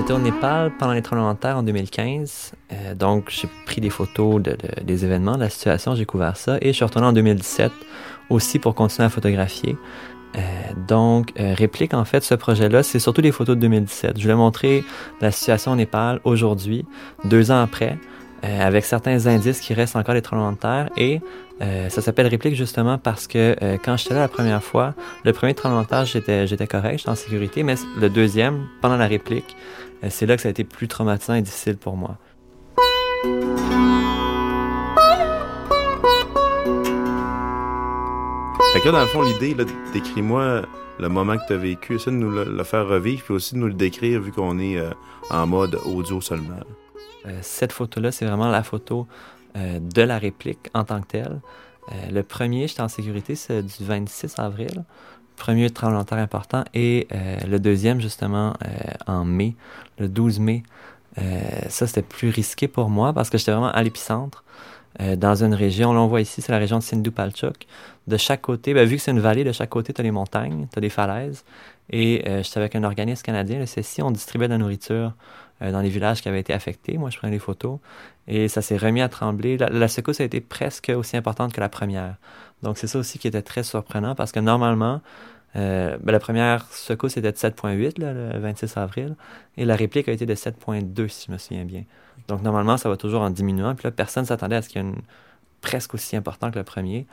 j'étais au Népal pendant les tremblements de terre en 2015. Euh, donc, j'ai pris des photos des événements, de la situation, j'ai couvert ça. Et je suis retourné en 2017 aussi pour continuer à photographier. Euh, donc, réplique, en fait, ce projet-là, c'est surtout des photos de 2017. Je voulais montrer la situation au Népal aujourd'hui, deux ans après. Euh, avec certains indices qui restent encore des tremblements de terre. Et euh, ça s'appelle réplique justement parce que euh, quand j'étais là la première fois, le premier tremblement de terre, j'étais, j'étais correct, j'étais en sécurité, mais le deuxième, pendant la réplique, c'est là que ça a été plus traumatisant et difficile pour moi. Fait que là, dans le fond, l'idée, là, décris-moi le moment que tu as vécu, ça de nous le, faire revivre, puis aussi de nous le décrire vu qu'on est en mode audio seulement. Euh, cette photo-là, c'est vraiment la photo euh, de la réplique en tant que telle. Euh, le premier, j'étais en sécurité, c'est du 26 avril. Premier tremblement de terre important. Et le deuxième, justement, en mai, le 12 mai. ça, c'était plus risqué pour moi parce que j'étais vraiment à l'épicentre. Dans une région, là on voit ici, c'est la région de Sindhu-Palchuk. De chaque côté, ben, vu que c'est une vallée, de chaque côté, tu as les montagnes, tu as des falaises. Et j'étais avec un organisme canadien, le CECI, on distribuait de la nourriture euh, dans les villages qui avaient été affectés. Moi, je prenais des photos et ça s'est remis à trembler. La, secousse a été presque aussi importante que la première. Donc, c'est ça aussi qui était très surprenant parce que normalement, euh, ben, la première secousse était de 7.8 le 26 avril et la réplique a été de 7.2 si je me souviens bien. Donc, normalement, ça va toujours en diminuant. Puis là, personne ne s'attendait à ce qu'il y ait une presque aussi important que le premier.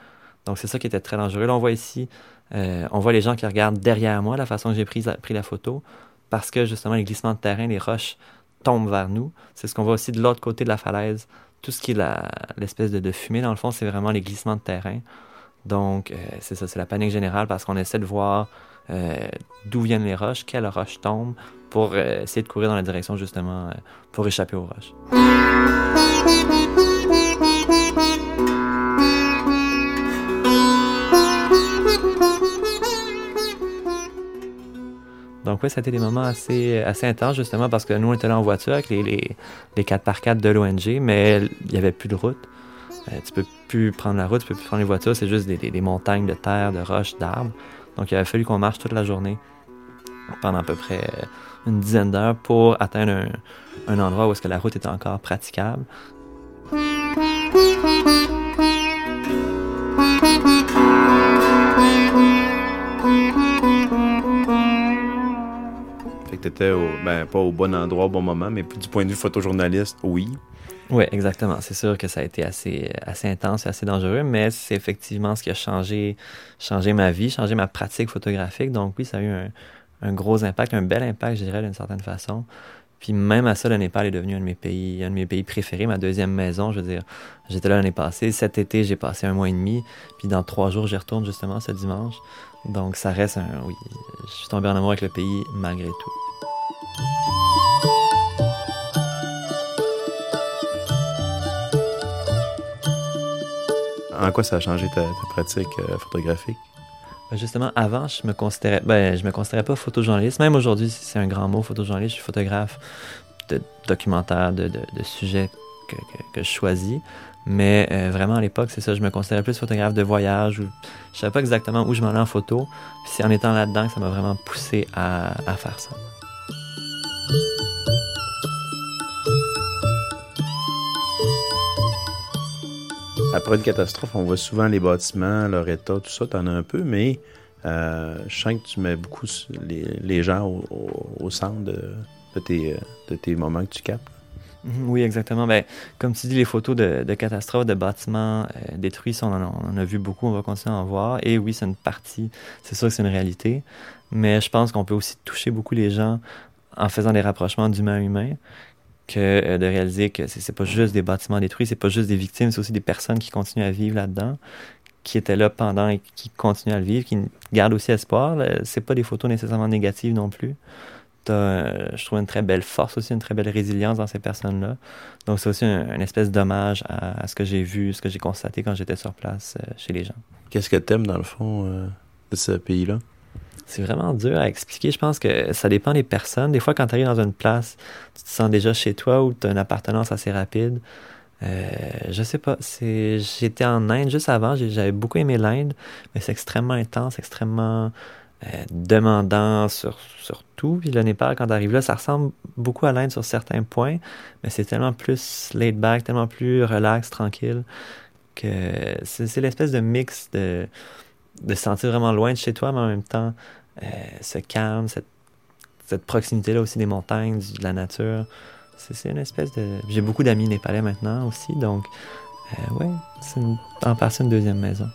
Donc, c'est ça qui était très dangereux. Là, on voit ici, euh, on voit les gens qui regardent derrière moi, la façon que j'ai pris, pris la photo, parce que justement, les glissements de terrain, les roches tombe vers nous. C'est ce qu'on voit aussi de l'autre côté de la falaise. Tout ce qui est l'espèce de, fumée, dans le fond, c'est vraiment les glissements de terrain. Donc, euh, c'est ça, c'est la panique générale parce qu'on essaie de voir euh, d'où viennent les roches, quelles roches tombent, pour euh, essayer de courir dans la direction justement pour échapper aux roches. Donc oui, ça a été des moments assez, assez intenses justement parce que nous, on était là en voiture avec les, les, les 4x4 de l'ONG, mais il n'y avait plus de route. Tu euh, tu peux plus prendre la route, tu peux plus prendre les voitures, c'est juste des, montagnes de terre, de roches, d'arbres. Donc il avait fallu qu'on marche toute la journée pendant à peu près une dizaine d'heures pour atteindre un, un endroit où est-ce que la route était encore praticable. tu au, ben, pas au bon endroit au bon moment, mais du point de vue photojournaliste, oui. Oui, exactement. C'est sûr que ça a été assez, intense et assez dangereux, mais c'est effectivement ce qui a changé, ma vie, changé ma pratique photographique. Donc oui, ça a eu un, un gros impact, un bel impact, je dirais, d'une certaine façon. Puis même à ça, le Népal est devenu un de mes pays, un de mes pays préférés, ma deuxième maison. Je veux dire, j'étais là l'année passée. Cet été, j'ai passé un mois et demi. Puis dans trois jours, j'y retourne justement ce dimanche. Donc ça reste un, oui, je suis tombé en amour avec le pays malgré tout. En quoi ça a changé ta, pratique euh, photographique? Ben, justement, avant, je me considérais, ben, je me considérais pas photojournaliste. Même aujourd'hui, c'est un grand mot, photojournaliste. Je suis photographe de documentaires, de, sujets que, je choisis. Mais euh, vraiment, à l'époque, c'est ça, je me considérais plus photographe de voyage. Ou, je savais pas exactement où je m'en allais en photo. c'est en étant là-dedans que ça m'a vraiment poussé à faire ça. Après une catastrophe, on voit souvent les bâtiments, leur état, tout ça, t'en as un peu, mais euh, je sens que tu mets beaucoup les, gens au, centre de, tes, moments que tu captes. Mhm, oui, exactement. Ben, comme tu dis, les photos de, catastrophes, de bâtiments euh, détruits, on en, a vu beaucoup, on va continuer à en voir. Et oui, c'est une partie, c'est sûr que c'est une réalité. Mais je pense qu'on peut aussi toucher beaucoup les gens en faisant des rapprochements d'humain à humain que euh, de réaliser que c'est pas juste des bâtiments détruits, c'est pas juste des victimes, c'est aussi des personnes qui continuent à vivre là-dedans, qui étaient là pendant et qui continuent à le vivre, qui gardent aussi espoir. C'est pas des photos nécessairement négatives non plus. Euh, je trouve une très belle force aussi, une très belle résilience dans ces personnes-là. Donc c'est aussi un, espèce d'hommage à, ce que j'ai vu, ce que j'ai constaté quand j'étais sur place euh, chez les gens. Qu'est-ce que t'aimes dans le fond de ce pays-là? C'est vraiment dur à expliquer. Je pense que ça dépend des personnes. Des fois, quand tu arrives dans une place, tu te sens déjà chez toi ou tu as une appartenance assez rapide. Euh, je sais pas. J'étais en Inde juste avant. J'avais beaucoup aimé l'Inde, mais c'est extrêmement intense, extrêmement euh, demandant sur, sur tout. Puis le Népal, quand tu arrives là, ça ressemble beaucoup à l'Inde sur certains points, mais c'est tellement plus laid back, tellement plus relax, tranquille, que c'est l'espèce de mix de, de se sentir vraiment loin de chez toi, mais en même temps, euh, ce calme, cette, cette proximité-là aussi des montagnes, de la nature. C'est une espèce de. J'ai beaucoup d'amis népalais maintenant aussi, donc, euh, ouais, c'est en partie une deuxième maison.